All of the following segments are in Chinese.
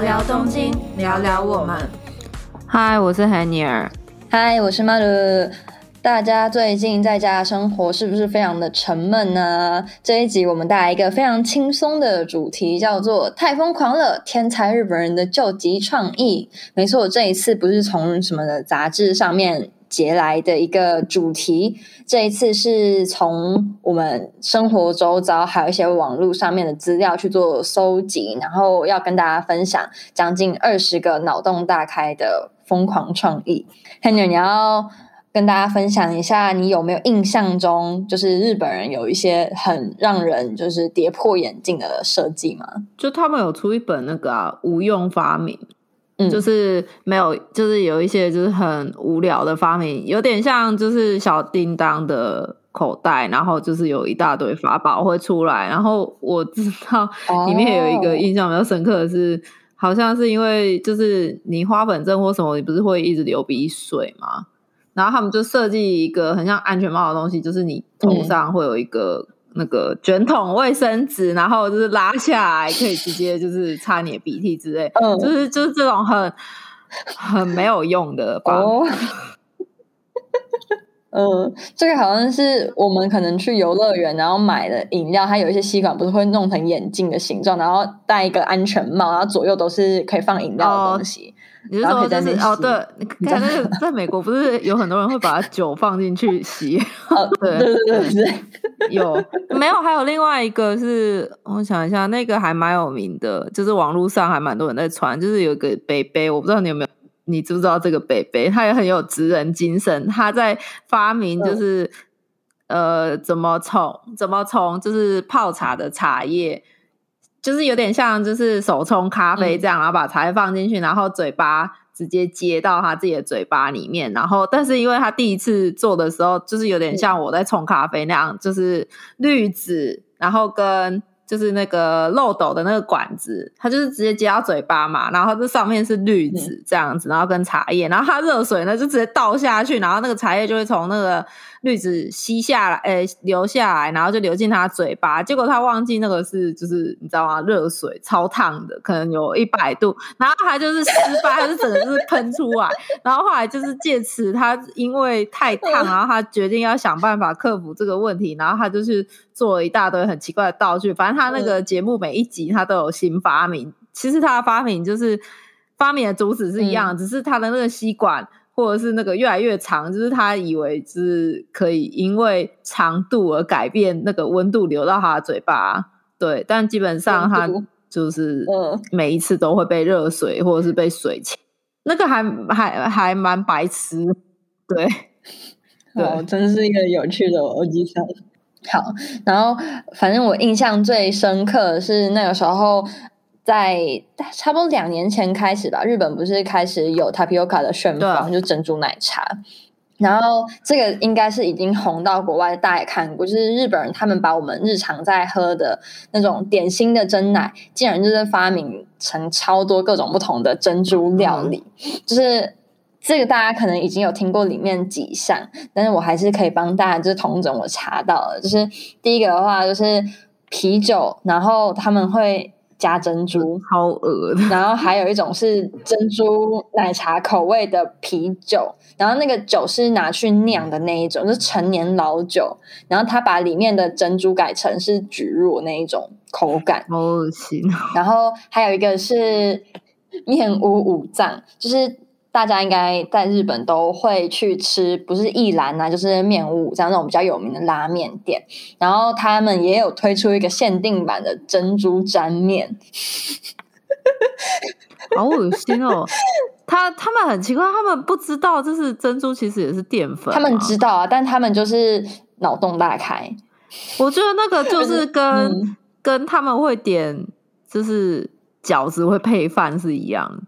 聊聊东京，聊聊我们。嗨，我是 Hanier。嗨，我是 Maru。大家最近在家生活是不是非常的沉闷呢？这一集我们带来一个非常轻松的主题，叫做“太疯狂了！天才日本人的救急创意”。没错，这一次不是从什么的杂志上面截来的一个主题，这一次是从我们生活周遭还有一些网络上面的资料去做搜集，然后要跟大家分享将近二十个脑洞大开的疯狂创意。Henry，你要。跟大家分享一下，你有没有印象中，就是日本人有一些很让人就是跌破眼镜的设计吗？就他们有出一本那个啊，无用发明，嗯，就是没有，就是有一些就是很无聊的发明，有点像就是小叮当的口袋，然后就是有一大堆法宝会出来。然后我知道 里面有一个印象比较深刻的是，好像是因为就是你花粉症或什么，你不是会一直流鼻水吗？然后他们就设计一个很像安全帽的东西，就是你头上会有一个那个卷筒卫生纸，然后就是拉下来可以直接就是擦你的鼻涕之类，嗯就是就是这种很很没有用的哦。嗯，这个好像是我们可能去游乐园，然后买的饮料，它有一些吸管不是会弄成眼镜的形状，然后戴一个安全帽，然后左右都是可以放饮料的东西。你是说就是哦，对，可能在美国不是有很多人会把酒放进去洗？对对对对，有没有？还有另外一个是，我想一下，那个还蛮有名的，就是网络上还蛮多人在传，就是有个杯杯，我不知道你有没有，你知不知道这个杯杯？他也很有职人精神，他在发明就是呃，怎么从怎么从就是泡茶的茶叶。就是有点像，就是手冲咖啡这样，然后把茶叶放进去，然后嘴巴直接接到他自己的嘴巴里面，然后，但是因为他第一次做的时候，就是有点像我在冲咖啡那样，就是滤纸，然后跟。就是那个漏斗的那个管子，它就是直接接到嘴巴嘛，然后这上面是滤纸这样子，然后跟茶叶，然后它热水呢就直接倒下去，然后那个茶叶就会从那个滤纸吸下来，诶流下来，然后就流进他嘴巴。结果他忘记那个是就是你知道吗？热水超烫的，可能有一百度，然后他就是失败，他就整个就是喷出来。然后后来就是借此他因为太烫，然后他决定要想办法克服这个问题，然后他就是做了一大堆很奇怪的道具，反正。他那个节目每一集他都有新发明，其实他的发明就是发明的主旨是一样，只是他的那个吸管或者是那个越来越长，就是他以为是可以因为长度而改变那个温度流到他的嘴巴，对，但基本上他就是每一次都会被热水或者是被水呛，那个还还还蛮白痴，对，对，真是一个有趣的逻辑上。好，然后反正我印象最深刻的是那个时候，在差不多两年前开始吧，日本不是开始有 tapioca 的旋风，就珍珠奶茶。然后这个应该是已经红到国外，大家也看过，就是日本人他们把我们日常在喝的那种点心的珍奶，竟然就是发明成超多各种不同的珍珠料理，就是。这个大家可能已经有听过里面几项，但是我还是可以帮大家就是同整我查到了，就是第一个的话就是啤酒，然后他们会加珍珠，好恶然后还有一种是珍珠奶茶口味的啤酒，然后那个酒是拿去酿的那一种，就是陈年老酒，然后他把里面的珍珠改成是菊若那一种口感，好恶心。然后还有一个是面无五脏，就是。大家应该在日本都会去吃，不是一兰呐，就是面屋这样那种比较有名的拉面店。然后他们也有推出一个限定版的珍珠沾面，好恶心哦！他他们很奇怪，他们不知道这是珍珠，其实也是淀粉。他们知道啊，但他们就是脑洞大开。我觉得那个就是 跟跟他们会点就是饺子会配饭是一样。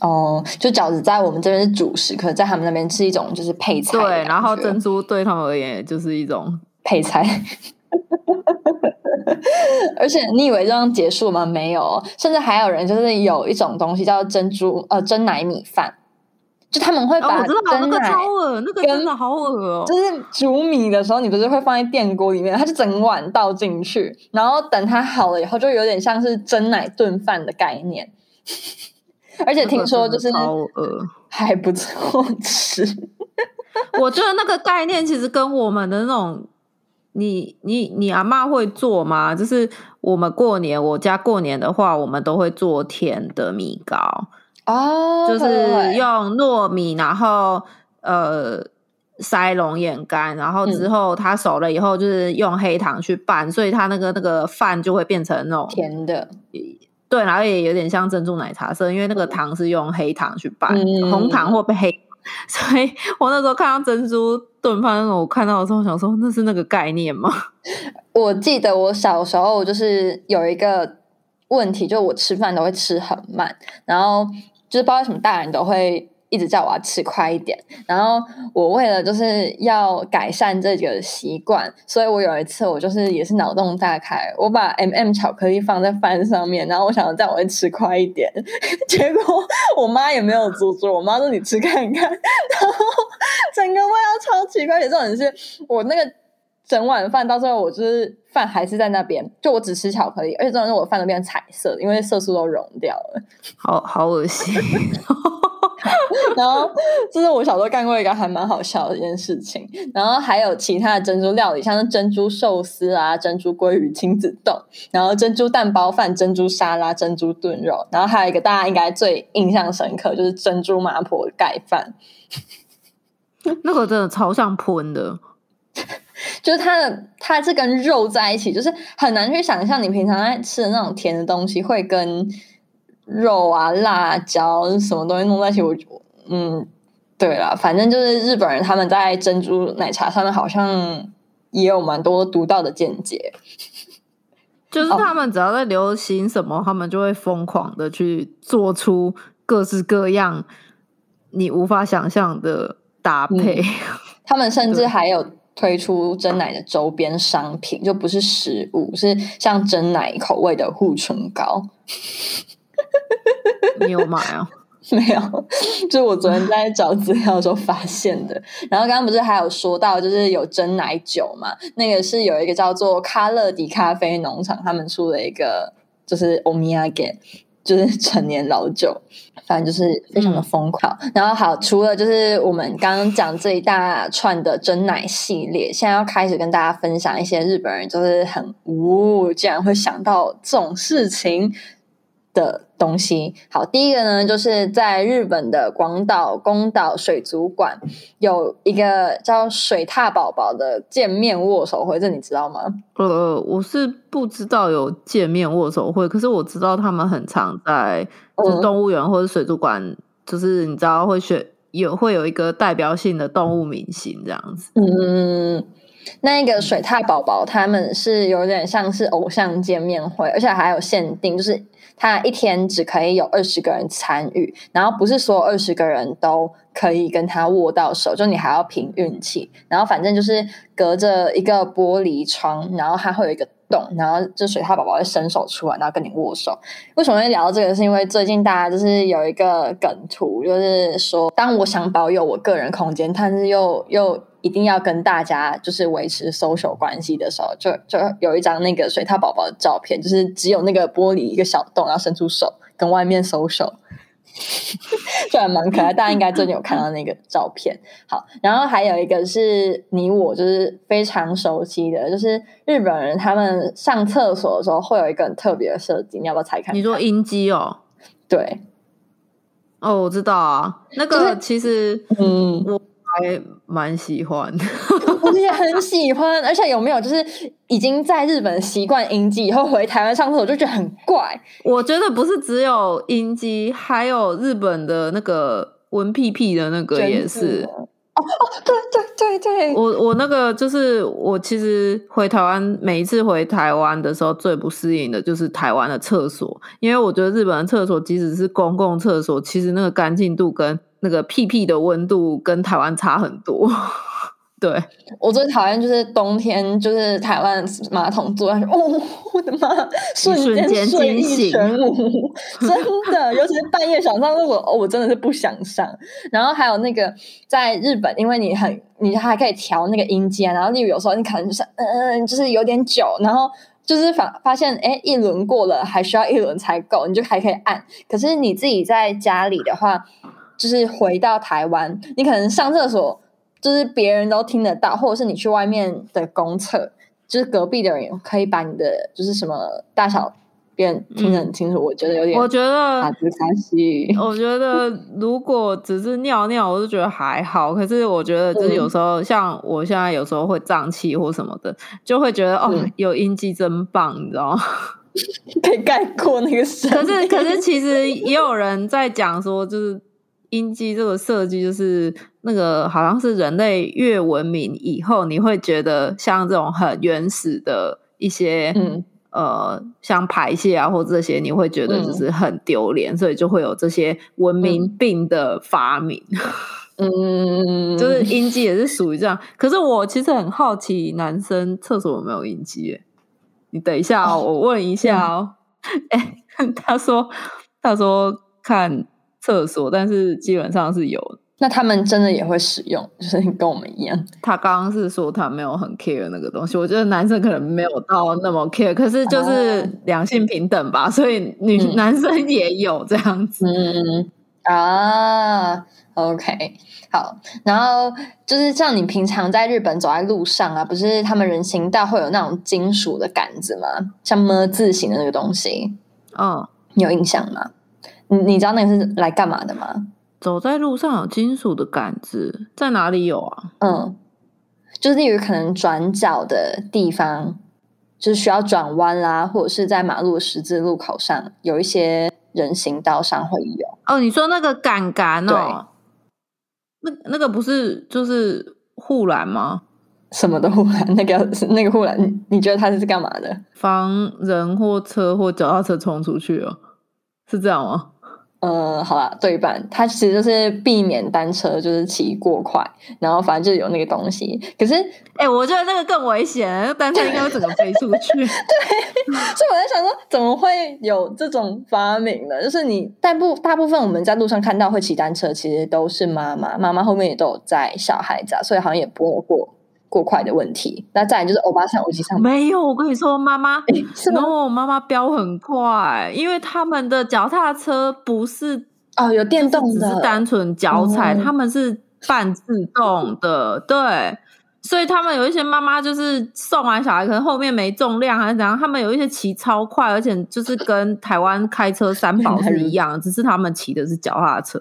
哦，就饺子在我们这边是主食，可在他们那边是一种就是配菜。对，然后珍珠对他们而言就是一种配菜。而且你以为这样结束吗？没有，甚至还有人就是有一种东西叫珍珠呃真奶米饭，就他们会把那个超恶，那个真的好恶哦。就是煮米的时候，你不是会放在电锅里面，它就整碗倒进去，然后等它好了以后，就有点像是蒸奶炖饭的概念。而且听说就是超饿，还不错吃。我觉得那个概念其实跟我们的那种，你你你阿妈会做吗？就是我们过年，我家过年的话，我们都会做甜的米糕哦，就是用糯米，然后呃。塞龙眼干，然后之后它熟了以后，就是用黑糖去拌，所以它那个那个饭就会变成那种甜的，对，然后也有点像珍珠奶茶色，因为那个糖是用黑糖去拌，红糖或被黑，所以我那时候看到珍珠炖饭那种，我看到的时候想说，那是那个概念吗？我记得我小时候就是有一个问题，就我吃饭都会吃很慢，然后就是不知道为什么大人都会。一直叫我要吃快一点，然后我为了就是要改善这个习惯，所以我有一次我就是也是脑洞大开，我把 M M 巧克力放在饭上面，然后我想要叫我会吃快一点，结果我妈也没有阻止，我妈说你吃看看，然后整个味道超奇怪，而且重点是我那个整碗饭到最后我就是饭还是在那边，就我只吃巧克力，而且重点是我饭都变成彩色，因为色素都溶掉了，好好恶心。然后这是我小时候干过一个还蛮好笑的一件事情。然后还有其他的珍珠料理，像是珍珠寿司啊、珍珠鲑鱼亲子冻，然后珍珠蛋包饭、珍珠沙拉、珍珠炖肉，然后还有一个大家应该最印象深刻，就是珍珠麻婆盖饭。那个真的超像喷的，就是它的它是跟肉在一起，就是很难去想象你平常在吃的那种甜的东西会跟。肉啊，辣椒什么东西弄在一起？我嗯，对了，反正就是日本人他们在珍珠奶茶上面好像也有蛮多独到的见解。就是他们只要在流行什么，他们就会疯狂的去做出各式各样你无法想象的搭配。他们甚至还有推出真奶的周边商品，就不是食物，是像真奶口味的护唇膏。你有买啊？没有，就是我昨天在找资料的时候发现的。然后刚刚不是还有说到，就是有真奶酒嘛？那个是有一个叫做卡乐迪咖啡农场，他们出了一个就是欧米亚给，就是成年老酒，反正就是非常的疯狂。然后好，除了就是我们刚刚讲这一大串的真奶系列，现在要开始跟大家分享一些日本人就是很呜，竟然会想到这种事情。的东西，好，第一个呢，就是在日本的广岛宫岛水族馆有一个叫水獭宝宝的见面握手会，这你知道吗？呃，我是不知道有见面握手会，可是我知道他们很常在就是动物园或者水族馆，就是你知道会选有会有一个代表性的动物明星这样子。嗯，那个水獭宝宝他们是有点像是偶像见面会，而且还有限定，就是。他一天只可以有二十个人参与，然后不是所有二十个人都可以跟他握到手，就你还要凭运气。然后反正就是隔着一个玻璃窗，然后它会有一个洞，然后这水獭宝宝会伸手出来，然后跟你握手。为什么会聊到这个？是因为最近大家就是有一个梗图，就是说当我想保有我个人空间，但是又又。一定要跟大家就是维持 social 关系的时候，就就有一张那个水獭宝宝的照片，就是只有那个玻璃一个小洞，然后伸出手跟外面 social，就还蛮可爱。大家应该最近有看到那个照片。好，然后还有一个是你我就是非常熟悉的，就是日本人他们上厕所的时候会有一个很特别的设计，你要不要猜看？你说音机哦？对，哦，我知道啊，那个其实嗯我。还蛮喜欢，我也很喜欢，而且有没有就是已经在日本习惯音机，以后回台湾上厕所就觉得很怪。我觉得不是只有音机，还有日本的那个闻屁屁的那个也是。哦哦，对对对对，我我那个就是我其实回台湾每一次回台湾的时候最不适应的就是台湾的厕所，因为我觉得日本的厕所即使是公共厕所，其实那个干净度跟那个屁屁的温度跟台湾差很多。对我最讨厌就是冬天，就是台湾马桶坐下去，哦，我的妈，瞬间睡意全无，真的，尤其是半夜想上厕所，哦，我真的是不想上。然后还有那个在日本，因为你很，你还可以调那个音阶，然后例如有时候你可能就是，嗯，就是有点久，然后就是发发现，哎，一轮过了，还需要一轮才够，你就还可以按。可是你自己在家里的话，就是回到台湾，你可能上厕所，就是别人都听得到，或者是你去外面的公厕，就是隔壁的人可以把你的就是什么大小。便听得很清楚，我觉得有点。我觉得卡兹卡西。我觉得如果只是尿尿，我就觉得还好。可是我觉得就是有时候，像我现在有时候会胀气或什么的，就会觉得哦，有阴茎真棒，你知道吗？可以概括那个。可是可是，其实也有人在讲说，就是阴茎这个设计，就是那个好像是人类越文明以后，你会觉得像这种很原始的一些嗯。呃，像排泄啊，或这些，你会觉得就是很丢脸，所以就会有这些文明病的发明。嗯，就是阴茎也是属于这样。可是我其实很好奇，男生厕所有没有阴茎？你等一下，哦我问一下哦。哎，他说，他说看厕所，但是基本上是有。那他们真的也会使用，就是跟我们一样。他刚刚是说他没有很 care 那个东西，我觉得男生可能没有到那么 care，可是就是两性平等吧，所以女男生也有这样子。嗯啊，OK，好。然后就是像你平常在日本走在路上啊，不是他们人行道会有那种金属的杆子吗？像么字形的那个东西，嗯，你有印象吗？你你知道那个是来干嘛的吗？走在路上有金属的杆子，在哪里有啊？嗯，就是例如可能转角的地方，就是需要转弯啦，或者是在马路十字路口上，有一些人行道上会有。哦，你说那个杆杆哦，那那个不是就是护栏吗？什么的护栏？那个那个护栏，你觉得它是干嘛的？防人或车或脚踏车冲出去哦，是这样吗？嗯，好啦，对半，它其实就是避免单车就是骑过快，然后反正就有那个东西。可是，哎，我觉得那个更危险，单车应该会整个飞出去。对，所以我在想说，怎么会有这种发明呢？就是你大部大部分我们在路上看到会骑单车，其实都是妈妈，妈妈后面也都有载小孩子，啊，所以好像也不会过。过快的问题，那再来就是欧巴桑，我机上没有。我跟你说，妈妈，然后妈妈飙很快，因为他们的脚踏车不是哦，有电动的，只是单纯脚踩，他们是半自动的，对。所以他们有一些妈妈就是送完小孩，可能后面没重量还是怎样，他们有一些骑超快，而且就是跟台湾开车三宝是一样，只是他们骑的是脚踏车。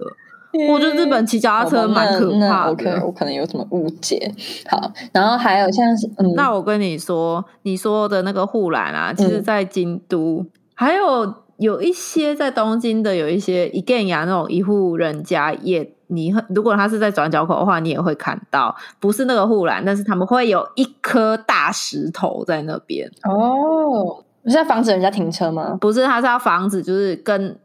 我觉得日本骑脚踏车蛮可怕的。我可能有什么误解。好，然后还有像是，那我跟你说，你说的那个护栏啊，其实在京都，还有有一些在东京的，有一些一间呀那种一户人家也，你如果他是在转角口的话，你也会看到，不是那个护栏，但是他们会有一颗大石头在那边。哦，是要防止人家停车吗？不是，他是要防止，就是跟。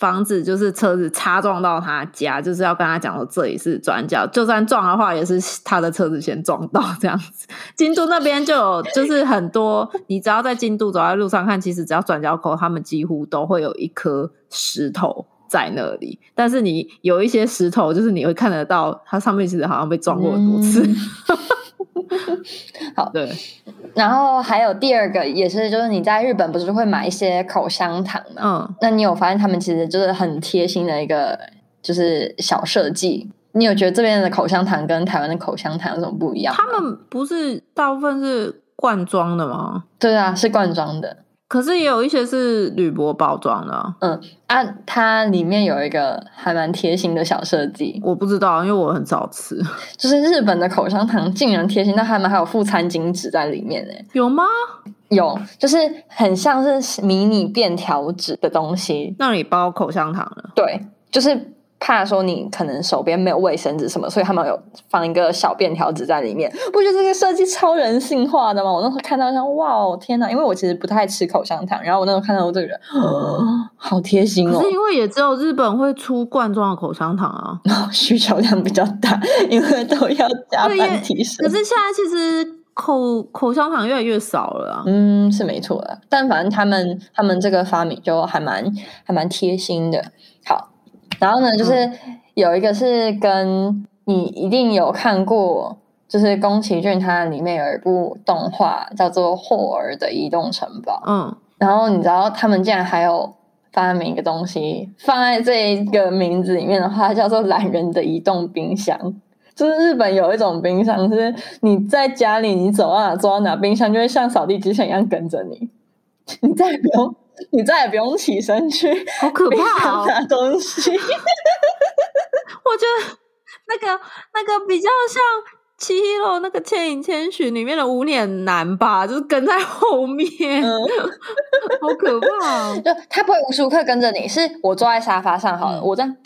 防止就是车子擦撞到他家，就是要跟他讲说这里是转角，就算撞的话也是他的车子先撞到这样子。京都那边就有，就是很多，你只要在京都走在路上看，其实只要转角口，他们几乎都会有一颗石头在那里。但是你有一些石头，就是你会看得到，它上面其实好像被撞过很多次。好，对。然后还有第二个也是，就是你在日本不是会买一些口香糖嘛？嗯，那你有发现他们其实就是很贴心的一个就是小设计？你有觉得这边的口香糖跟台湾的口香糖有什么不一样？他们不是大部分是罐装的吗？对啊，是罐装的。可是也有一些是铝箔包装的，嗯啊，它里面有一个还蛮贴心的小设计，我不知道，因为我很少吃。就是日本的口香糖竟然贴心，那他们还有附餐巾纸在里面呢？有吗？有，就是很像是迷你便条纸的东西，让你包口香糖了。对，就是。怕说你可能手边没有卫生纸什么，所以他们有放一个小便条纸在里面。不觉得这个设计超人性化的吗？我那时候看到像哇哦天哪！因为我其实不太吃口香糖，然后我那时候看到这个人，好贴心哦。是因为也只有日本会出罐装的口香糖啊，需求量比较大，因为都要加班提升。可是现在其实口口香糖越来越少了。嗯，是没错的。但反正他们他们这个发明就还蛮还蛮贴心的。好。然后呢，就是有一个是跟你一定有看过，就是宫崎骏他里面有一部动画叫做《霍尔的移动城堡》，嗯，然后你知道他们竟然还有发明一个东西放在这一个名字里面的话，叫做“懒人的移动冰箱”。就是日本有一种冰箱，是你在家里你走到哪走到哪，冰箱就会像扫地机器人一样跟着你，你再也不用 你再也不用起身去好可怕哦！拿 东西。我觉得那个那个比较像《七 Hero》那个《千与千寻》里面的无脸男吧，就是跟在后面，嗯好可怕哦！就他不会无时无刻跟着你，是我坐在沙发上好了，嗯我这样，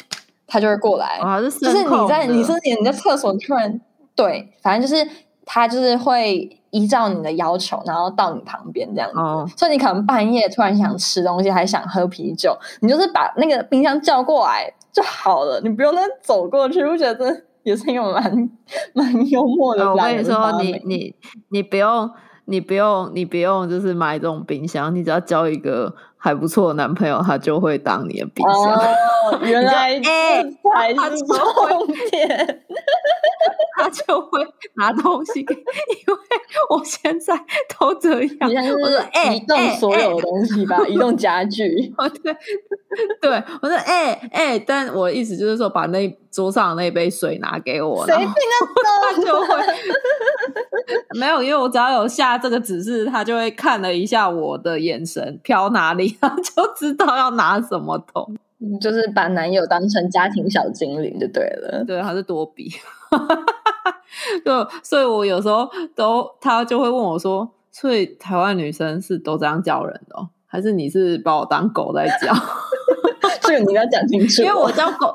他就会过来。就是你在你说你在厕所突然对，反正就是他就是会依照你的要求，然后到你旁边这样子。哦，所以你可能半夜突然想吃东西，还想喝啤酒，你就是把那个冰箱叫过来就好了，你不用再走过去。我觉得这也是一个蛮蛮幽默的呃我跟你说，你你你不用，你不用，你不用，就是买这种冰箱，你只要交一个还不错的男朋友，他就会当你的冰箱。哦，原来哎他是就会重点。他就会拿东西给，因为我现在都这样。你我说是哎移动哎所有的东西吧，移动家具。哦，对对，我说哎哎，但我的意思就是说，把那桌上的那杯水拿给我，谁听得 他就会没有，因为我只要有下这个指示，他就会看了一下我的眼神飘哪里，他就知道要拿什么桶。懂？就是把男友当成家庭小精灵就对了。对，他是多比。对，所以我有时候都他就会问我说：“所以台湾女生是都这样叫人的、哦，还是你是把我当狗在叫？” 这个你要讲清楚，因为我叫狗，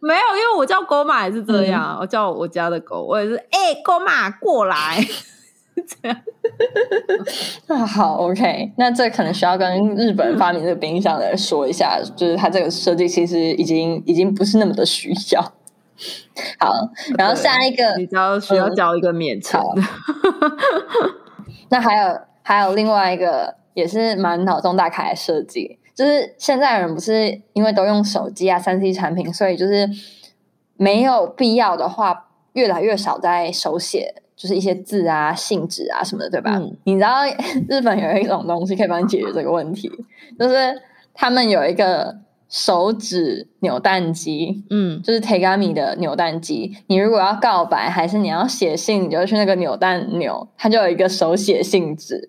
没有，因为我叫狗马也是这样，我叫我家的狗，我也是，哎、狗马过来，这样。那好 OK，那这可能需要跟日本发明这个冰箱的人说一下，就是它这个设计其实已经已经不是那么的需要。好，然后下一个你只要需要交一个免钱的，那还有还有另外一个也是蛮脑洞大开的设计，就是现在人不是因为都用手机啊、三 C 产品，所以就是没有必要的话，越来越少在手写，就是一些字啊、信纸啊什么的，对吧？嗯。你知道日本有一种东西可以帮你解决这个问题，就是他们有一个手指扭蛋机，嗯，就是 Tegami 的扭蛋机，你如果要告白还是你要写信，你就去那个扭蛋扭，它就有一个手写信纸，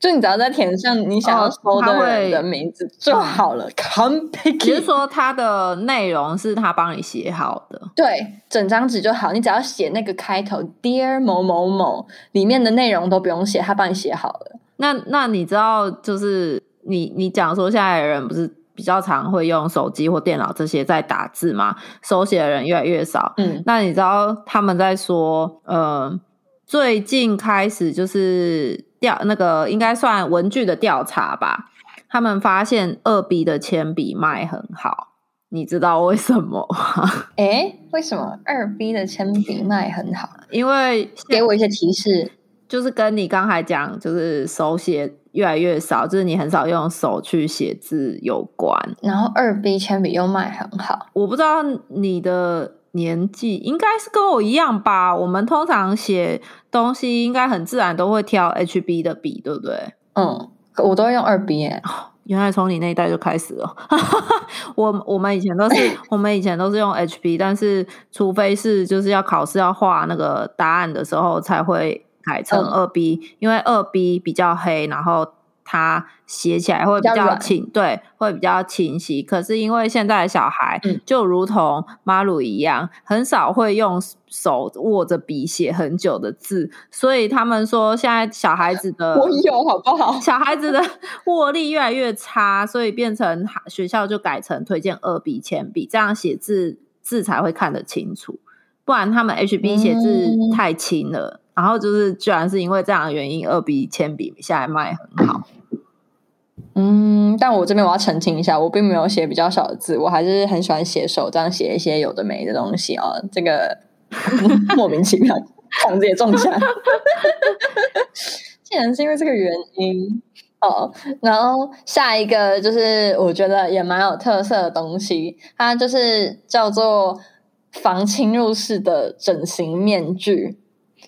就你只要在填上你想要哦收的人的名字就好了。只是说它的内容是他帮你写好的，对，整张纸就好，你只要写那个开头 Dear 某某某，里面的内容都不用写，他帮你写好了。那那你知道，就是你你讲说现在的人不是比较常会用手机或电脑这些在打字嘛？手写的人越来越少。嗯，那你知道他们在说，呃，最近开始就是调那个应该算文具的调查吧，他们发现二 B 的铅笔卖很好，你知道为什么吗？诶，为什么二 B 的铅笔卖很好？因为给我一些提示。就是跟你刚才讲，就是手写越来越少，就是你很少用手去写字有关。然后二 B 铅笔又卖很好，我不知道你的年纪应该是跟我一样吧？我们通常写东西应该很自然都会挑 HB 的笔，对不对？嗯，我都会用二 B 耶。原来从你那一代就开始了。我我们以前都是 我们以前都是用 HB，但是除非是就是要考试要画那个答案的时候才会改成嗯二 B，、因为二 B 比较黑，然后它写起来会比比较清，对，会比较清晰。可是因为现在的小孩嗯就如同马鲁一样，很少会用手握着笔写很久的字，所以他们说现在小孩子的 我有好不好？小孩子的 握力越来越差，所以变成学校就改成推荐二 B 铅笔，这样写字字才会看得清楚。不然他们 HB 写字嗯太轻了，然后就是居然是因为这样的原因，二 B 铅笔现在卖很好。嗯，但我这边我要澄清一下，我并没有写比较少的字，我还是很喜欢写手账，写一些有的没的东西哦。这个 莫名其妙，房子也中枪，竟然是因为这个原因哦。然后下一个就是我觉得也蛮有特色的东西，它就是叫做防侵入式的整形面具，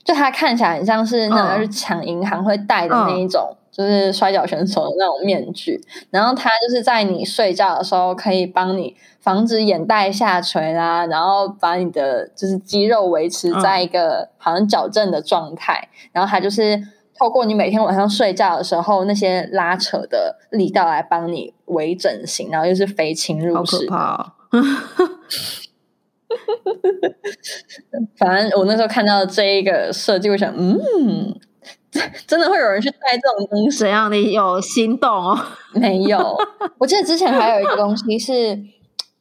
就它看起来很像是那种嗯要去抢银行会戴的那一种，就是摔跤选手的那种面具。然后它就是在你睡觉的时候，可以帮你防止眼袋下垂啦，然后把你的就是肌肉维持在一个好像矫正的状态。然后它就是透过你每天晚上睡觉的时候那些拉扯的力道来帮你微整形，然后又是非侵好可入式的。怕、哦！反正我那时候看到这一个设计，我想，嗯，真的会有人去戴这种东西？怎样？你有心动哦？没有，我记得之前还有一个东西是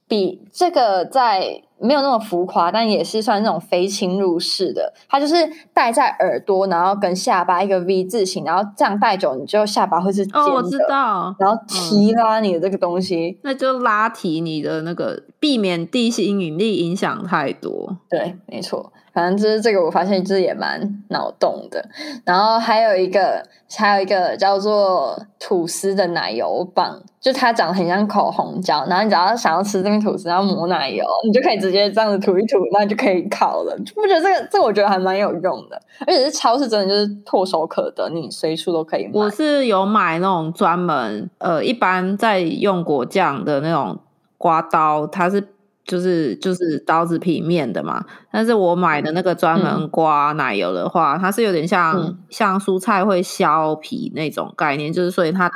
比这个在没有那么浮夸，但也是算那种非侵入式的。它就是戴在耳朵，然后跟下巴一个 V 字形，然后这样戴久，你就下巴会是尖的，哦，我知道，然后提拉你的这个东西。那就拉提你的那个，避免地心引力影响太多。对，没错，反正就是这个，我发现就是也蛮脑洞的。然后还有一个，还有一个叫做吐司的奶油棒，就它长得很像口红胶，然后你只要想要吃这个吐司，然后抹奶油，你就可以直接这样子涂一涂，那就可以烤了。就不觉得这个这个我觉得还蛮有用的，而且是超市真的就是唾手可得，你随处都可以买。我是有买那种专门呃，一般在用果酱的那种刮刀，它是就是就是刀子平面的嘛。但是我买的那个专门刮奶油的话，它是有点像、嗯像蔬菜会削皮那种概念，就是所以它的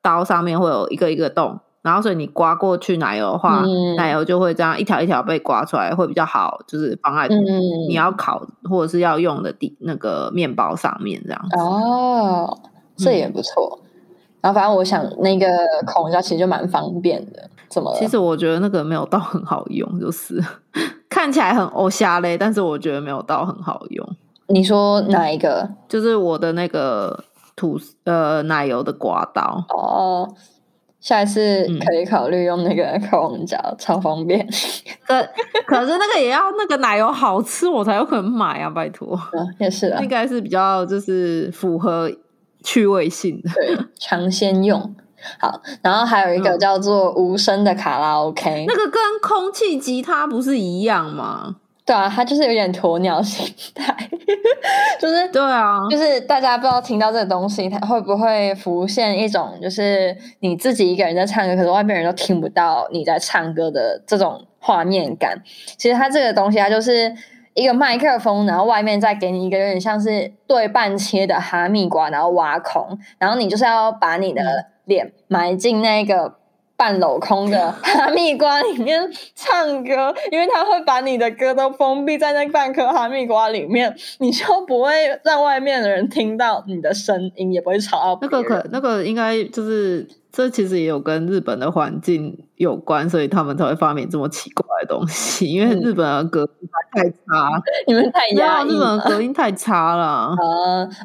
刀上面会有一个一个洞。然后，所以你刮过去奶油的话，嗯奶油就会这样一条一条被刮出来，会比较好，就是放在嗯你要烤或者是要用的地那个面包上面这样子。哦，这嗯也不错。然后反正我想那个口红胶其实就蛮方便的，怎么了？其实我觉得那个没有到很好用，就是 看起来很欧虾嘞，但是我觉得没有到很好用。你说哪一个？就是我的那个吐呃奶油的刮刀，哦，下一次嗯可以考虑用那个 口红胶，超方便。可可是那个也要那个奶油好吃，我才有可能买啊，拜托。嗯，也是啊应，该是比较就是符合趣味性的。对，尝鲜用。好，然后还有一个嗯。叫做无声的卡拉 OK，那个跟空气吉他不是一样吗？对啊，它就是有点鸵鸟心态，就是对啊，就是大家不知道听到这个东西，它会不会浮现一种就是你自己一个人在唱歌，可是外面人都听不到你在唱歌的这种画面感？其实它这个东西，它就是一个麦克风，然后外面再给你一个有点像是对半切的哈密瓜，然后挖空，然后你就是要把你的脸埋进那个。半镂空的 哈密瓜里面唱歌，因为它会把你的歌都封闭在那半颗哈密瓜里面，你就不会让外面的人听到你的声音，也不会吵到那个可那个应该就是这其实也有跟日本的环境有关，所以他们才会发明这么奇怪的东西。因为嗯日本的隔音太差，你们太压抑日本隔音太差了。啊！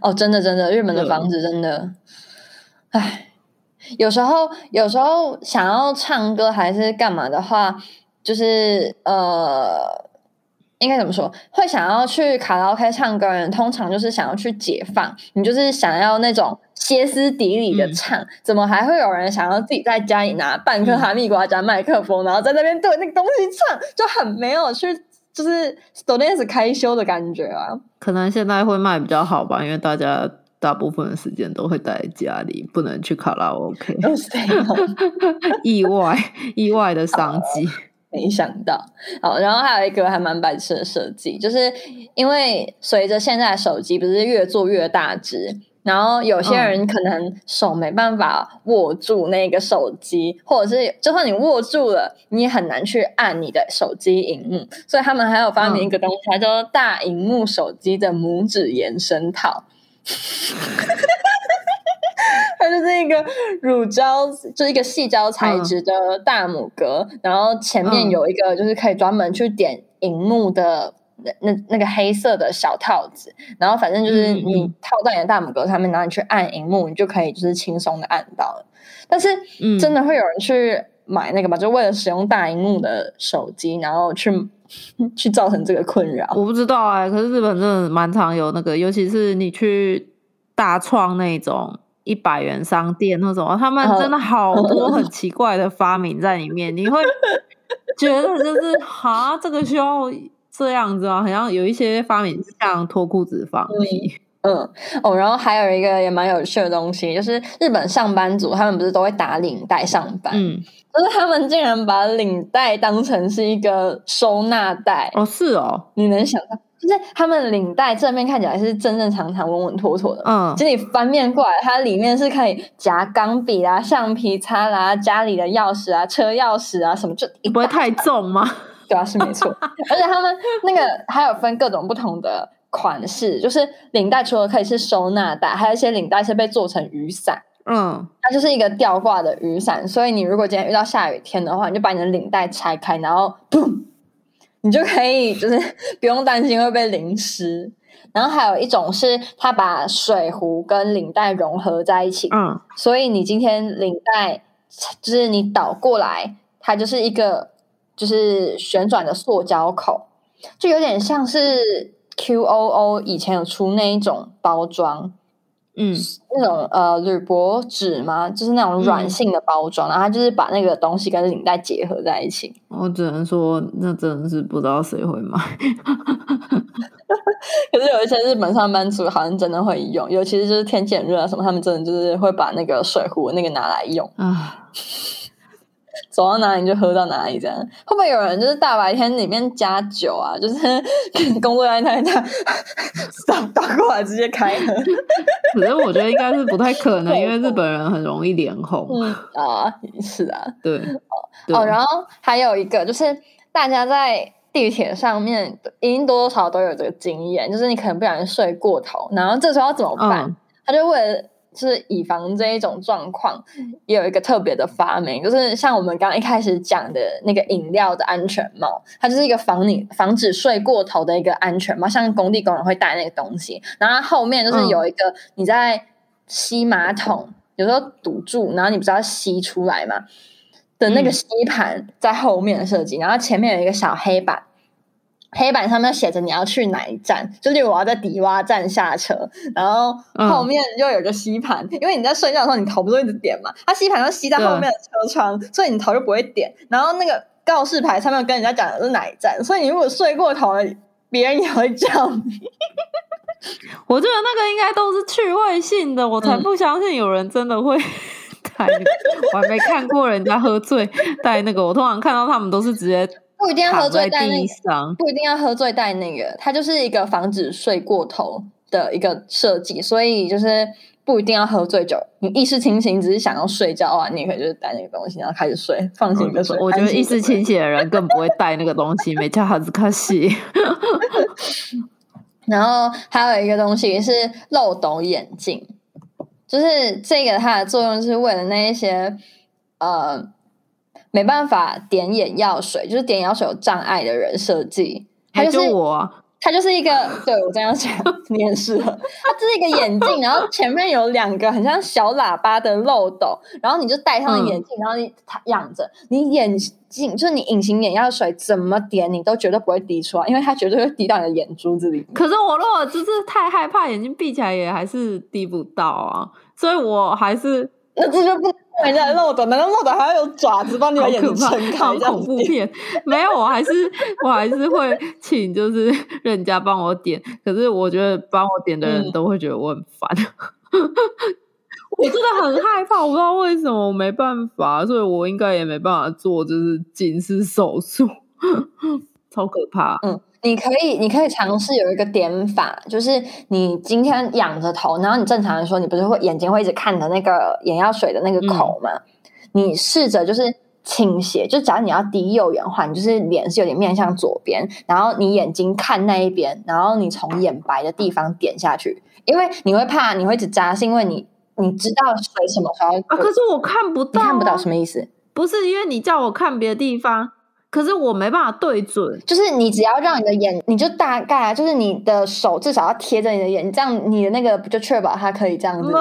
哦，真的真的，日本的房子真的，唉，有时候有时候想要唱歌还是干嘛的话，就是呃。应该怎么说？会想要去卡拉 OK 唱歌的人，通常就是想要去解放，你就是想要那种歇斯底里的嗯唱。怎么还会有人想要自己在家里拿半颗嗯哈密瓜加麦克风，然后在那边对那个东西唱，就很没有去就是 s t u d e n t 开修的感觉啊。可能现在会卖比较好吧，因为大家大部分的时间都会待在家里，不能去卡拉 OK，都是这样。意外意外的商机。没想到，好，然后还有一个还蛮白痴的设计，就是因为随着现在手机不是越做越大只，然后有些人可能手没办法握住那个手机，或者是就算你握住了，你也很难去按你的手机荧幕，所以他们还有发明一个东西，它叫做大荧幕手机的拇指延伸套。它就是一个乳胶，就是一个细胶材质的大拇哥，然后前面嗯有一个就是可以专门去点荧幕的那那那个黑色的小套子，然后反正就是你套在你的大拇哥上面，然后你去按荧幕，你就可以就是轻松的按到了。但是嗯真的会有人去买那个吗？就为了使用大荧幕的手机，然后去 去造成这个困扰。我不知道哎、可是日本真的蛮常有那个，尤其是你去大创那种一百元商店那种，他们真的好多很 奇怪的发明在里面，你会觉得就是哈，这个需要这样子啊，好像有一些发明像脱裤子放屁。嗯哦，然后还有一个也蛮有趣的东西，就是日本上班族他们不是都会打领带上班？嗯，就是他们竟然把领带当成是一个收纳袋哦，是哦，你能想到？就是他们领带正面看起来是正正常常、稳稳妥妥的，嗯，其实你翻面过来，它里面是可以夹钢笔啦、橡皮擦啦、家里的钥匙啊、车钥匙啊什么，就不会太重吗？对啊，是没错，而且他们那个还有分各种不同的。款式就是领带，除了可以是收纳袋，还有一些领带是被做成雨伞。嗯，它就是一个吊挂的雨伞，所以你如果今天遇到下雨天的话，你就把你的领带拆开，然后砰，你就可以就是不用担心会被淋湿。然后还有一种是它把水壶跟领带融合在一起。嗯，所以你今天领带就是你倒过来，它就是一个就是旋转的塑胶口，就有点像是。Q O O 以前有出那一种包装，嗯，那种呃铝箔纸吗？就是那种软性的包装，然后它就是把那个东西跟领带结合在一起。我只能说，那真的是不知道谁会买。可是有一些日本上班族好像真的会用，尤其是就是天气很热啊什么，他们真的就是会把那个水壶那个拿来用啊。走到哪里就喝到哪里，这样会不会有人就是大白天里面加酒啊？就是工作压力太大，倒倒过来直接开喝。可是我觉得应该是不太可能，因为日本人很容易脸红。嗯啊，是啊，对哦。然后还有一个就是，大家在地铁上面一定多多少少都有这个经验，就是你可能不小心睡过头，然后这时候要怎么办？他就为了。是以防这一种状况，也有一个特别的发明，就是像我们刚刚一开始讲的那个饮料的安全帽，它就是一个防你防止睡过头的一个安全帽，像工地工人会戴那个东西。然后后面就是有一个你在吸马桶，有时候堵住，然后你不知道吸出来嘛的那个吸盘在后面的设计，然后前面有一个小黑板。黑板上面写着你要去哪一站，就是我要在迪洼站下车，然后后面又有个吸盘，因为你在睡觉的时候你头不是一直点嘛，它吸盘就吸在后面的车窗，所以你头就不会点。然后那个告示牌上面跟人家讲的是哪一站，所以你如果睡过头了，别人也会叫你。我觉得那个应该都是趣味性的，我才不相信有人真的会 带。我还没看过人家喝醉带那个，我通常看到他们都是直接。不一定要喝醉带那个，不一定要喝醉带那个，它就是一个防止睡过头的一个设计，所以就是不一定要喝醉酒，你意识清醒，只是想要睡觉啊，你也可以就是带那个东西，然后开始睡，放心的睡。我觉得意识清醒的人更不会带那个东西，没叫哈子卡西。然后还有一个东西是漏斗眼镜，就是这个它的作用是为了那一些呃。没办法点眼药水，就是点眼药水有障碍的人设计。他就是我，他就是一个对我这样讲，你也适合。它这是一个眼镜，然后前面有两个很像小喇叭的漏斗，然后你就戴上眼镜，然后你仰着，你眼镜就是你隐形眼药水怎么点你都绝对不会滴出来，因为它绝对会滴到你的眼珠子里。可是我如果就是太害怕，眼睛闭起来也还是滴不到啊，所以我还是那这就不。人家漏斗，难道漏斗还要有爪子帮你把眼睛撑开？恐怖 片没有，我还是我还是会请，就是人家帮我点。可是我觉得帮我点的人都会觉得我很烦，我真的很害怕，我不知道为什么，我没办法，所以我应该也没办法做，就是近视手术，超可怕。嗯。你可以，你可以尝试有一个点法，就是你今天仰着头，然后你正常来说，你不是会眼睛会一直看着那个眼药水的那个口吗？你试着就是倾斜，就假如你要滴右眼的话，你就是脸是有点面向左边，然后你眼睛看那一边，然后你从眼白的地方点下去，因为你会怕你会一直扎，是因为你你知道水什么时候啊？可是我看不到，看不到什么意思？不是因为你叫我看别的地方。可是我没办法对准，就是你只要让你的眼，你就大概啊，就是你的手至少要贴着你的眼，这样你的那个不就确保它可以这样子？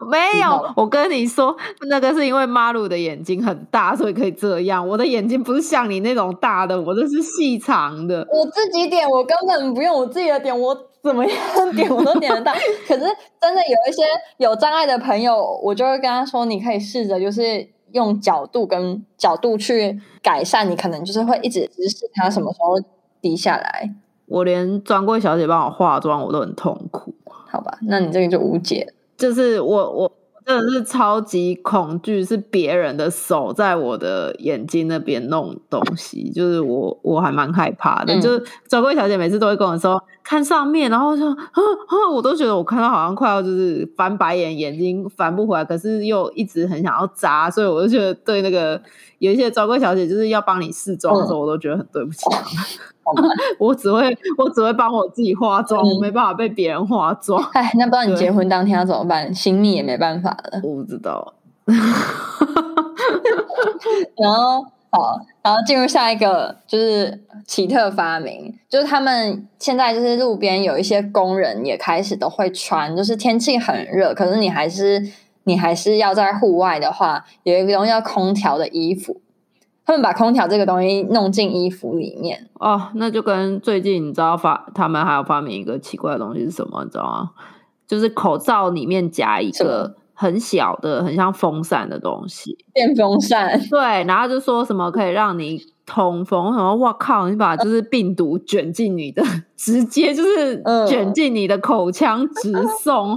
没有，我跟你说，那个是因为马鲁的眼睛很大，所以可以这样。我的眼睛不是像你那种大的，我这是细长的。我自己点，我根本不用我自己的点，我怎么样点我都点得到。可是真的有一些有障碍的朋友，我就会跟他说，你可以试着就是用角度跟角度去改善，你可能就是会一直直视它什么时候低下来。我连专柜小姐帮我化妆，我都很痛苦。好吧，那你这个就无解。就是我我真的是超级恐惧，是别人的手在我的眼睛那边弄东西，就是我我还蛮害怕的。就是专柜小姐每次都会跟我说看上面，然后说啊啊，我都觉得我看到好像快要就是翻白眼，眼睛翻不回来，可是又一直很想要扎，所以我就觉得对那个有一些专柜小姐就是要帮你试妆的时候，我都觉得很对不起他们。我只会我只会帮我自己化妆，我没办法被别人化妆。哎，那不知道你结婚当天要怎么办？新密也没办法了。我不知道。然后好，然后进入下一个就是奇特发明，就是他们现在就是路边有一些工人也开始都会穿，就是天气很热，可是你还是你还是要在户外的话，有一个东西叫空调的衣服。他们把空调这个东西弄进衣服里面哦，那就跟最近你知道发他们还有发明一个奇怪的东西是什么？你知道吗？就是口罩里面夹一个很小的、很像风扇的东西，电风扇。对，然后就说什么可以让你通风。什么？哇靠！你把就是病毒卷进你的，直接就是卷进你的口腔直送。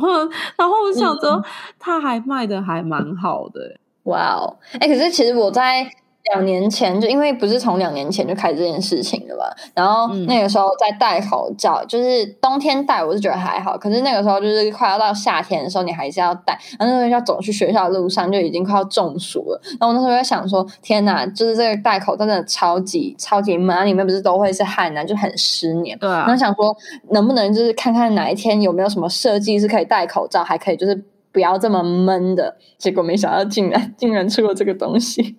然后我想说，他还卖的还蛮好的。哇哦！哎，可是其实我在。两年前就因为不是从两年前就开始这件事情了嘛，然后那个时候在戴口罩，就是冬天戴我是觉得还好，可是那个时候就是快要到夏天的时候，你还是要戴，然后那时候要走去学校的路上就已经快要中暑了，然后我那时候在想说，天哪，就是这个戴口罩真的超级超级闷，里面不是都会是汗啊，就很湿黏，对啊，然后想说能不能就是看看哪一天有没有什么设计是可以戴口罩，还可以就是不要这么闷的，结果没想到竟然竟然出了这个东西。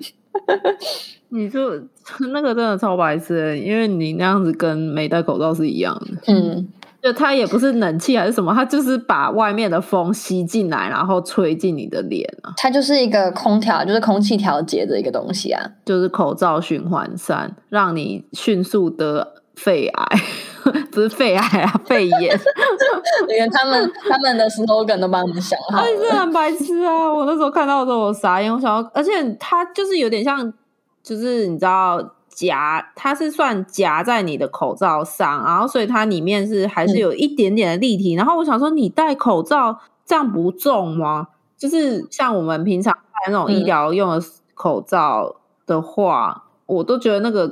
你就 那个真的超白痴，因为你那样子跟没戴口罩是一样的。嗯，就它也不是冷气还是什么，它就是把外面的风吸进来，然后吹进你的脸啊。它就是一个空调，就是空气调节的一个东西啊。就是口罩循环扇，让你迅速得肺癌，不是肺癌啊，肺炎。连他们他们的 slogan 都帮我们想好，是很白痴啊！我那时候看到的时候我傻眼，我想要，而且它就是有点像。就是你知道夹，它是算夹在你的口罩上，然后所以它里面是还是有一点点的立体。然后我想说，你戴口罩这样不重吗？就是像我们平常戴那种医疗用的口罩的话，我都觉得那个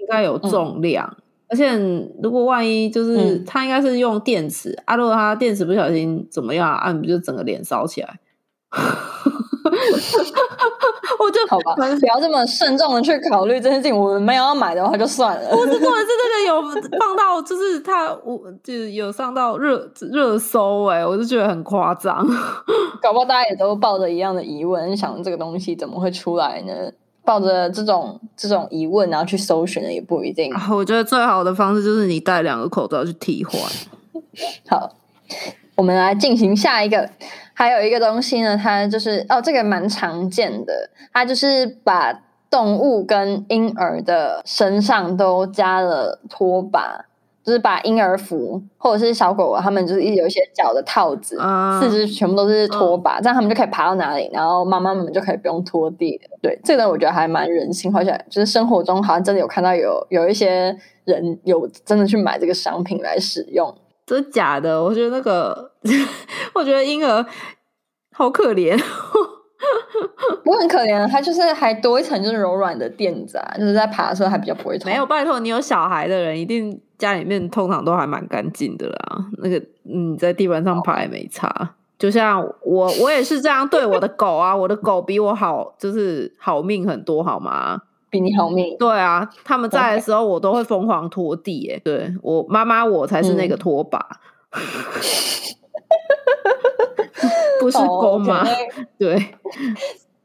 应该有重量。而且如果万一就是它应该是用电池啊，如果它电池不小心怎么样，啊，不就整个脸烧起来？我就好吧，不要这么慎重的去考虑这件事情。我们没有要买的话就算了。我是做的是这个有放到，就是它我就有上到热热搜哎，我就觉得很夸张。搞不好大家也都抱着一样的疑问，想这个东西怎么会出来呢？抱着这种这种疑问，然后去搜寻的也不一定。我觉得最好的方式就是你戴两个口罩去替换。好，我们来进行下一个。还有一个东西呢，它就是哦，这个蛮常见的，它就是把动物跟婴儿的身上都加了拖把，就是把婴儿服或者是小狗狗，他们就是有一些脚的套子，四肢全部都是拖把，这样他们就可以爬到哪里，然后妈妈们就可以不用拖地。对，这个我觉得还蛮人性化，就是生活中好像真的有看到有有一些人有真的去买这个商品来使用。这是假的，我觉得那个，我觉得婴儿好可怜，不很可怜，它就是还多一层就是柔软的垫子啊，就是在爬的时候还比较不会痛。没有，拜托你有小孩的人，一定家里面通常都还蛮干净的啦。那个你在地板上爬也没差，就像我，我也是这样对我的狗啊，我的狗比我好，就是好命很多，好吗？比你好命，对啊，他们在的时候我都会疯狂拖地，哎，对我妈妈我才是那个拖把，不是狗吗？对，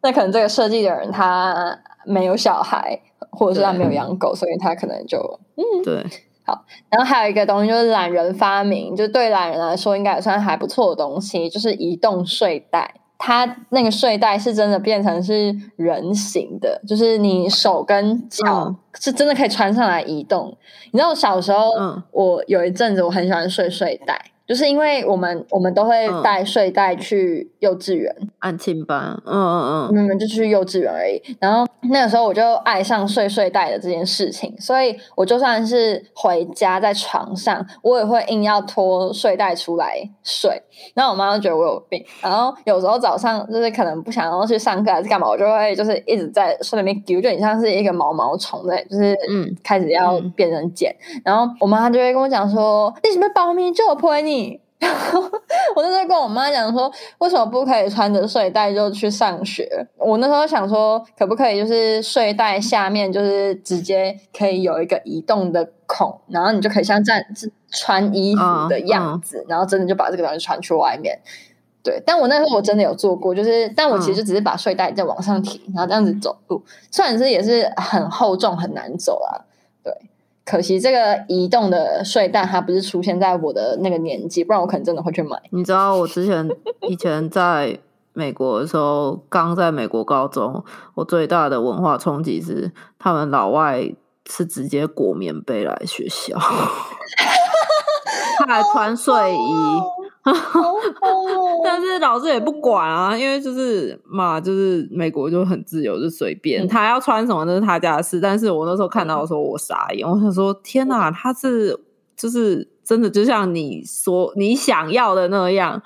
那可能这个设计的人他没有小孩，或者是他没有养狗，所以他可能就嗯，对，好。然后还有一个东西就是懒人发明，就对懒人来说应该也算还不错的东西，就是移动睡袋。它那个睡袋是真的变成是人形的，就是你手跟脚嗯是真的可以穿上来移动。你知道小时候，嗯我有一阵子我很喜欢睡睡袋，就是因为我们我们都会嗯带睡袋去幼稚园，安亲班，嗯嗯嗯，我们就去幼稚园而已。然后那个时候我就爱上睡睡袋的这件事情，所以我就算是回家在床上，我也会硬要脱睡袋出来睡。然后我妈就觉得我有病。然后有时候早上就是可能不想要去上课还是干嘛，我就会就是一直在睡里面丢，就很像是一个毛毛虫在，就是嗯开始要嗯变成茧。然后我妈就会跟我讲说：“你是不是保密就陪你？”然 后我那时候跟我妈讲说，为什么不可以穿着睡袋就去上学？我那时候想说，可不可以就是睡袋下面就是直接可以有一个移动的孔，然后你就可以像这样子穿衣服的样子，然后真的就把这个东西穿去外面。对，但我那时候我真的有做过，就是，但我其实就只是把睡袋再往上提，然后这样子走路，虽然是也是很厚重很难走啊，对，可惜这个移动的睡袋它不是出现在我的那个年纪，不然我可能真的会去买。你知道我之前以前在美国的时候，刚在美国高中，我最大的文化冲击是他们老外是直接裹棉被来学校，他 还穿睡衣。但是老师也不管啊，因为就是嘛，就是美国就很自由，就随便、嗯他要穿什么那是他家的事。但是我那时候看到的时候，我傻眼，我想说天哪，他是就是真的就像你说你想要的那样，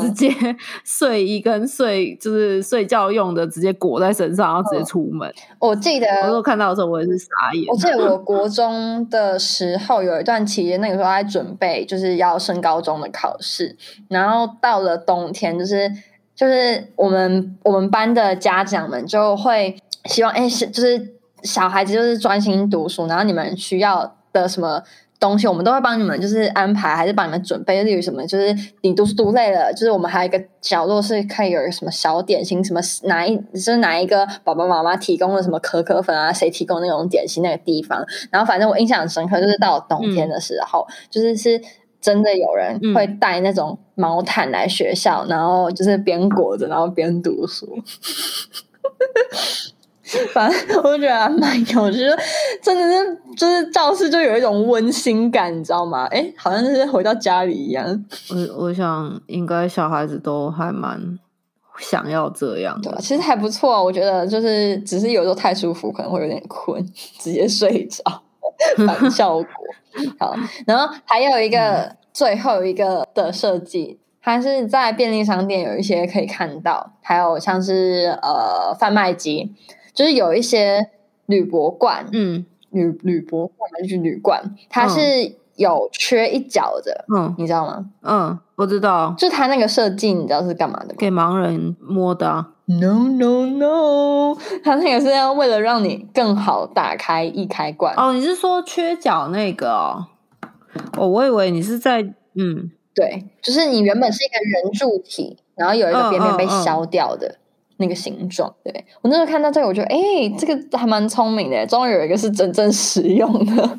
直嗯，接 睡衣跟睡就是睡觉用的直接裹在身上，然后直接嗯出门。我记得我那时候看到的时候，我也是傻眼我。记得我国中的时候有一段期间，那个时候在准备就是要升高中的考试，然后到了冬天，就是就是我们我们班的家长们就会希望，哎，是就是小孩子就是专心读书，然后你们需要的什么。东西我们都会帮你们，就是安排，还是帮你们准备。例如什么，就是你读书读累了，就是我们还有一个角落是可以有什么小点心，什么哪一就是哪一个爸爸妈妈提供的什么可可粉啊，谁提供那种点心那个地方。然后反正我印象很深刻，就是到冬天的时候，就是是真的有人会带那种毛毯来学校，然后就是边裹着，然后边读书。反正我就觉得还蛮有趣的，真的是就是教室就有一种温馨感，你知道吗？哎，好像是回到家里一样，我我想应该小孩子都还蛮想要这样的。其实还不错，我觉得就是只是有时候太舒服，可能会有点困，直接睡着，反 效果。好，然后还有一个、最后一个的设计，它是在便利商店有一些可以看到，还有像是呃贩卖机，就是有一些铝箔罐，嗯铝铝箔罐还是铝罐，它是有缺一角的，嗯你知道吗？嗯，我知道，就它那个设计，你知道是干嘛的吗给盲人摸的啊、？No No No，它那个是要为了让你更好打开易开罐。哦，你是说缺角那个哦？哦，我以为你是在嗯对，就是你原本是一个圆柱体，然后有一个边边被嗯嗯嗯削掉的。那个形状，对我那时候看到这个，我觉得哎、这个还蛮聪明的，终于有一个是真正实用的。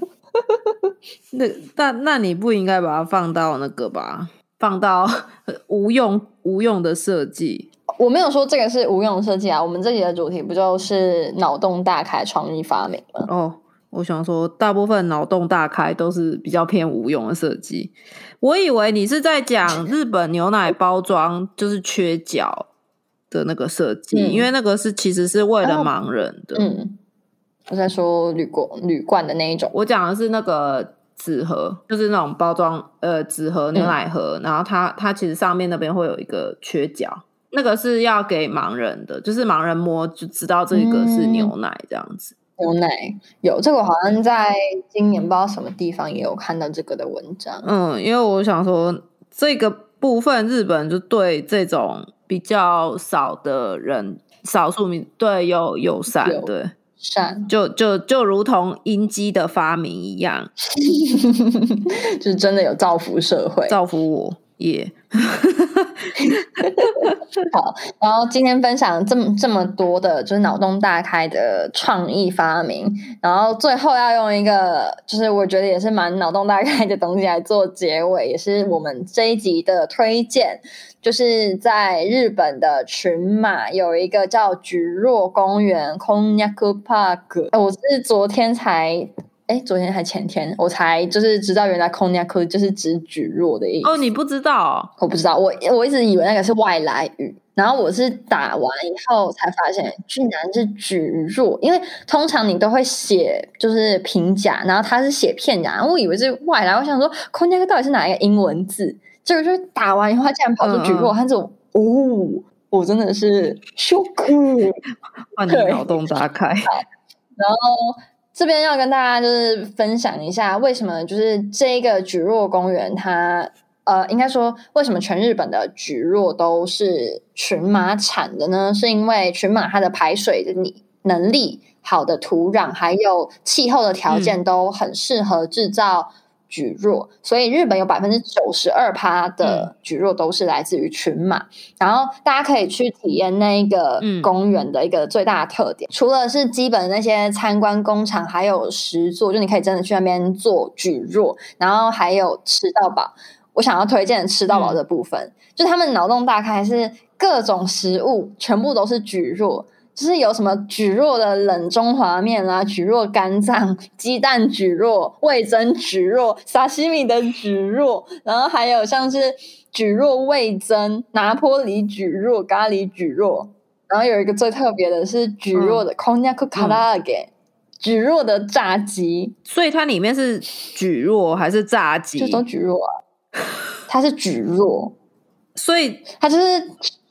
那那那你不应该把它放到那个吧？放到呃 无用无用的设计。我没有说这个是无用设计啊，我们这里的主题不就是脑洞大开、创意发明吗？哦，我想说，大部分脑洞大开都是比较偏无用的设计。我以为你是在讲日本牛奶包装就是缺角的那个设计，嗯因为那个是其实是为了哦盲人的。嗯，我在说铝罐铝罐的那一种。我讲的是那个纸盒，就是那种包装呃纸盒牛奶盒，然后它它其实上面那边会有一个缺角，那个是要给盲人的，就是盲人摸就知道这个是牛奶这样子。牛奶有这个，好像在今年不知道什么地方也有看到这个的文章。嗯，因为我想说这个部分日本就对这种比较少的人。少数民对有友善，对，善就就就如同音机的发明一样，就是真的有造福社会。造福我。耶。好，然后今天分享这么这么多的，就是脑洞大开的创意发明，然后最后要用一个，就是我觉得也是蛮脑洞大开的东西来做结尾，也是我们这一集的推荐，就是在日本的群马有一个叫菊若公园 （Konyaku Park），我是昨天才。哎，昨天还前天，我才就是知道原来 Konyaku 就是指举弱的意思。哦，你不知道？我不知道，我我一直以为那个是外来语，然后我是打完以后才发现，居然是举弱。因为通常你都会写就是平假，然后他是写片假，我以为是外来。我想说 Konyaku 到底是哪一个英文字？结果就是打完以后，他竟然跑出举弱，他这种哦，我真的是 shock，把你脑洞打开。然后。这边要跟大家就是分享一下，为什么就是这个菊若公园，它呃，应该说为什么全日本的菊若都是群马产的呢？是因为群马它的排水的能能力、好的土壤，还有气候的条件都很适合制造。举弱，所以日本有百分之九十二趴的举弱都是来自于群马。然后大家可以去体验那个公园的一个最大的特点，除了是基本的那些参观工厂，还有实做，就你可以真的去那边做举弱，然后还有吃到饱。我想要推荐吃到饱的部分，就他们脑洞大开，是各种食物全部都是举弱。就是有什么蒟蒻的冷中华面啦，蒟蒻肝脏、鸡蛋蒟蒻、味增蒟蒻、沙西米的蒟蒻，然后还有像是蒟蒻味增、拿坡里蒟蒻、咖喱蒟蒻，然后有一个最特别的是蒟蒻的 k o n y a k Karage，蒟蒻的炸鸡，所以它里面是蒟蒻还是炸鸡？就说蒟蒻啊，它是蒟蒻，所以它就是。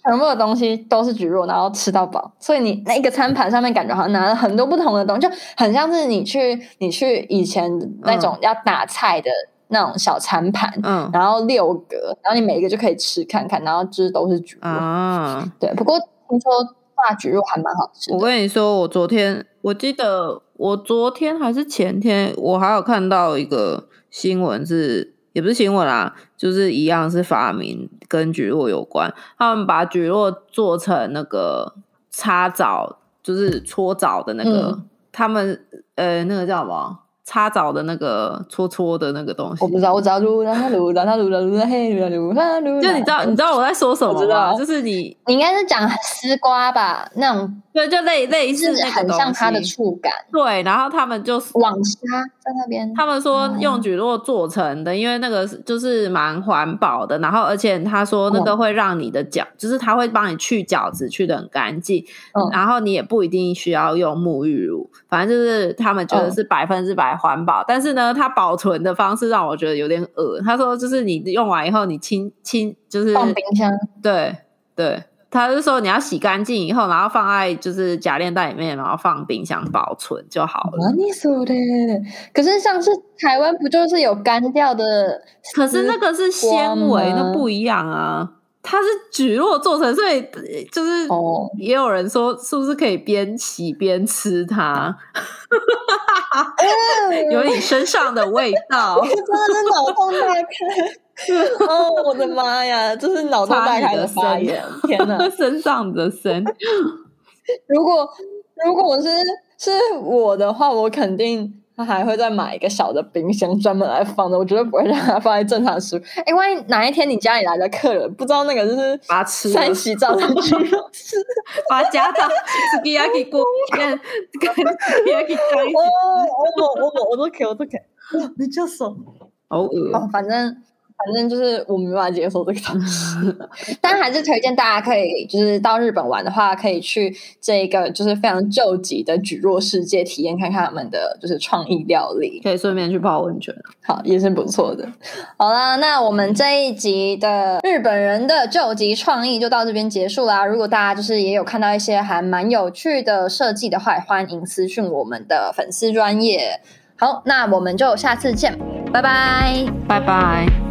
全部的东西都是橘肉，然后吃到饱，所以你那个餐盘上面感觉好像拿了很多不同的东西，就很像是你去你去以前那种要打菜的那种小餐盘，嗯，然后六格，然后你每一个就可以吃看看，然后就是都是橘肉啊。对，不过听说大橘肉还蛮好吃。我跟你说，我昨天我记得我昨天还是前天，我还有看到一个新闻是。也不是新闻啦，就是一样是发明跟菊络有关。他们把菊络做成那个擦澡，就是搓澡的那个。他们呃，那个叫什么？擦澡的那个搓搓的那个东西，我不知道，我知道噜啦啦噜啦啦噜啦噜啦嘿噜啦噜啦噜。就你知道，你知道我在说什么吗？就是你，你应该是讲丝瓜吧？那种对，就类类似那个很像它的触感。对，然后他们就是网纱在那边。他们说用菊络做成的，因为那个就是蛮环保的。然后而且他说那个会让你的脚，就是他会帮你去角质，去的很干净。嗯。然后你也不一定需要用沐浴乳，反正就是他们觉得是百分之百。环保，但是呢，它保存的方式让我觉得有点恶他说，就是你用完以后，你清清就是放冰箱。对对，他是说你要洗干净以后，然后放在就是夹链袋里面，然后放冰箱保存就好了。你说的，可是上次台湾不就是有干掉的？可是那个是纤维，那不一样啊。它是菊络做成，所以就是也有人说，是不是可以边洗边吃它？有你身上的味道，真的是脑洞大开！哦，我的妈呀，这是脑洞大开的发言！天哪，身上的身。如果如果我是是我的话，我肯定。他还会再买一个小的冰箱，专门来放的。我绝对不会让他放在正常食物。哎，万一哪一天你家里来的客人不知道那个就是把吃三喜照上去吃，把它夹到 sukiyaki 锅里面，跟 spaghetti 在一起。我我我我我都可以，我都可以。你叫什么？好恶反正。反正就是我没办法接受这个东西，但还是推荐大家可以，就是到日本玩的话，可以去这个就是非常救急的举弱世界体验看看他们的就是创意料理，可以顺便去泡温泉，好也是不错的。好啦，那我们这一集的日本人的救急创意就到这边结束啦。如果大家就是也有看到一些还蛮有趣的设计的话，欢迎私讯我们的粉丝专业。好，那我们就下次见，拜拜，拜拜。